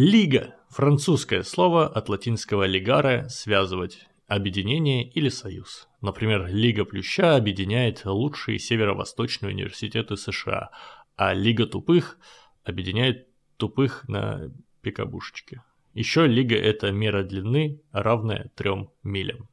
Лига – французское слово от латинского «лигаре» – «связывать», объединение или союз. Например, Лига Плюща объединяет лучшие северо-восточные университеты США, а Лига Тупых объединяет тупых на пикабушечке. Еще лига – это мера длины, равная 3 милям.